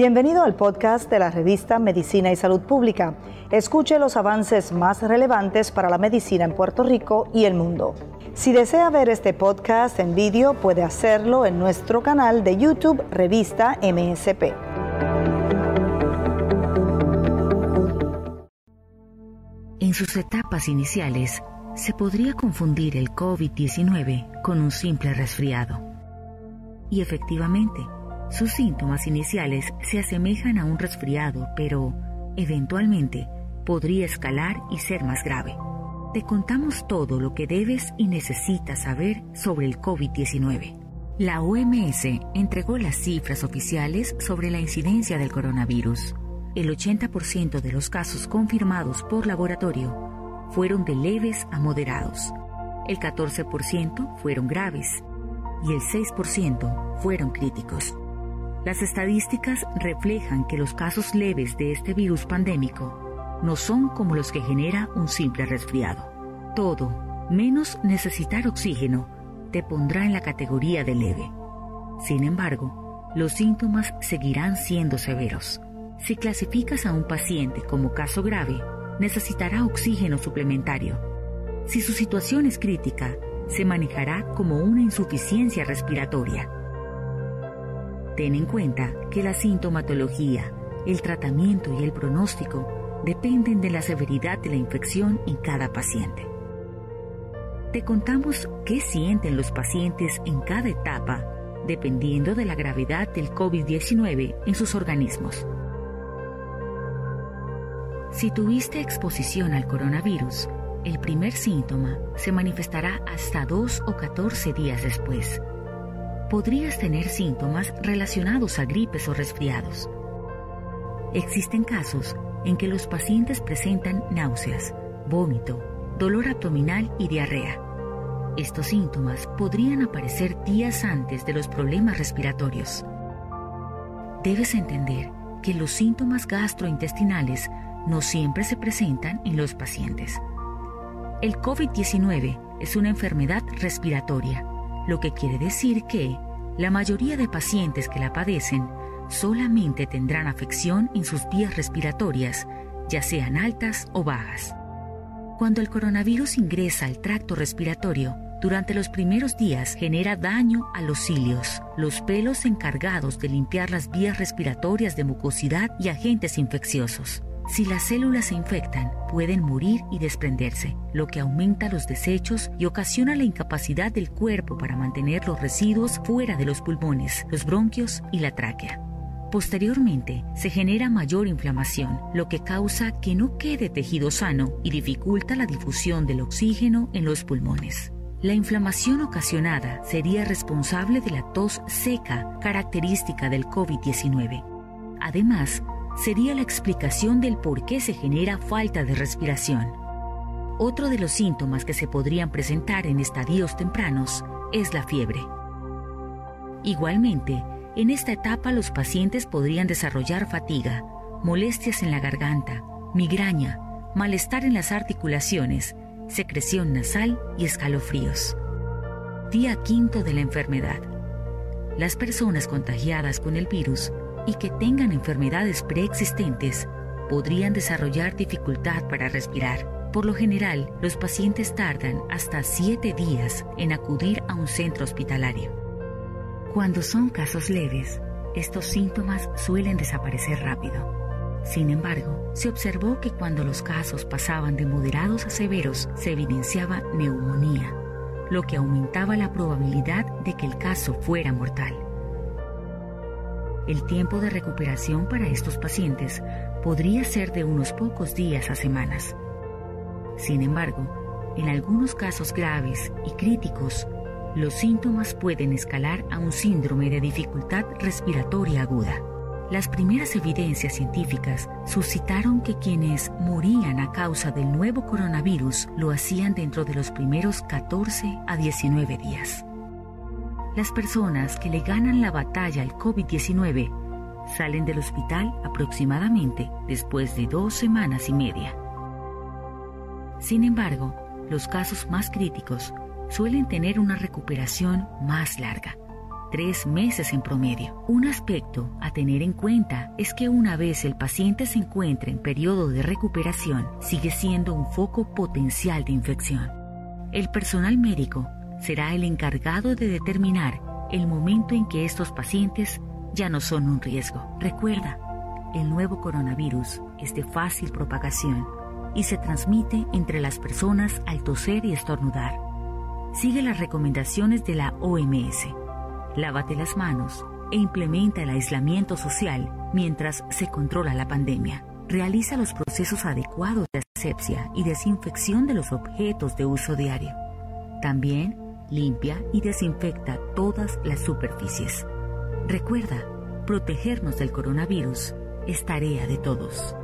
Bienvenido al podcast de la revista Medicina y Salud Pública. Escuche los avances más relevantes para la medicina en Puerto Rico y el mundo. Si desea ver este podcast en vídeo, puede hacerlo en nuestro canal de YouTube Revista MSP. En sus etapas iniciales, se podría confundir el COVID-19 con un simple resfriado. Y efectivamente, sus síntomas iniciales se asemejan a un resfriado, pero eventualmente podría escalar y ser más grave. Te contamos todo lo que debes y necesitas saber sobre el COVID-19. La OMS entregó las cifras oficiales sobre la incidencia del coronavirus. El 80% de los casos confirmados por laboratorio fueron de leves a moderados. El 14% fueron graves y el 6% fueron críticos. Las estadísticas reflejan que los casos leves de este virus pandémico no son como los que genera un simple resfriado. Todo, menos necesitar oxígeno, te pondrá en la categoría de leve. Sin embargo, los síntomas seguirán siendo severos. Si clasificas a un paciente como caso grave, necesitará oxígeno suplementario. Si su situación es crítica, se manejará como una insuficiencia respiratoria Ten en cuenta que la sintomatología, el tratamiento y el pronóstico dependen de la severidad de la infección en cada paciente. Te contamos qué sienten los pacientes en cada etapa dependiendo de la gravedad del COVID-19 en sus organismos. Si tuviste exposición al coronavirus, el primer síntoma se manifestará hasta 2 o 14 días después podrías tener síntomas relacionados a gripes o resfriados. Existen casos en que los pacientes presentan náuseas, vómito, dolor abdominal y diarrea. Estos síntomas podrían aparecer días antes de los problemas respiratorios. Debes entender que los síntomas gastrointestinales no siempre se presentan en los pacientes. El COVID-19 es una enfermedad respiratoria lo que quiere decir que la mayoría de pacientes que la padecen solamente tendrán afección en sus vías respiratorias, ya sean altas o bajas. Cuando el coronavirus ingresa al tracto respiratorio, durante los primeros días genera daño a los cilios, los pelos encargados de limpiar las vías respiratorias de mucosidad y agentes infecciosos. Si las células se infectan, pueden morir y desprenderse, lo que aumenta los desechos y ocasiona la incapacidad del cuerpo para mantener los residuos fuera de los pulmones, los bronquios y la tráquea. Posteriormente, se genera mayor inflamación, lo que causa que no quede tejido sano y dificulta la difusión del oxígeno en los pulmones. La inflamación ocasionada sería responsable de la tos seca característica del COVID-19. Además, sería la explicación del por qué se genera falta de respiración. Otro de los síntomas que se podrían presentar en estadios tempranos es la fiebre. Igualmente, en esta etapa los pacientes podrían desarrollar fatiga, molestias en la garganta, migraña, malestar en las articulaciones, secreción nasal y escalofríos. Día quinto de la enfermedad. Las personas contagiadas con el virus y que tengan enfermedades preexistentes podrían desarrollar dificultad para respirar. Por lo general, los pacientes tardan hasta 7 días en acudir a un centro hospitalario. Cuando son casos leves, estos síntomas suelen desaparecer rápido. Sin embargo, se observó que cuando los casos pasaban de moderados a severos, se evidenciaba neumonía, lo que aumentaba la probabilidad de que el caso fuera mortal. El tiempo de recuperación para estos pacientes podría ser de unos pocos días a semanas. Sin embargo, en algunos casos graves y críticos, los síntomas pueden escalar a un síndrome de dificultad respiratoria aguda. Las primeras evidencias científicas suscitaron que quienes morían a causa del nuevo coronavirus lo hacían dentro de los primeros 14 a 19 días. Las personas que le ganan la batalla al COVID-19 salen del hospital aproximadamente después de dos semanas y media. Sin embargo, los casos más críticos suelen tener una recuperación más larga. tres meses en promedio. Un aspecto a tener en cuenta es que una vez el paciente se encuentre en periodo de recuperación, sigue siendo un foco potencial de infección. El personal médico será el encargado de determinar el momento en que estos pacientes ya no son un riesgo. Recuerda, el nuevo coronavirus es de fácil propagación y se transmite entre las personas al toser y estornudar. Sigue las recomendaciones de la OMS. Lávate las manos e implementa el aislamiento social mientras se controla la pandemia. Realiza los procesos adecuados de asepsia y desinfección de los objetos de uso diario. También limpia y desinfecta todas las superficies. Recuerda, protegernos del coronavirus es tarea de todos.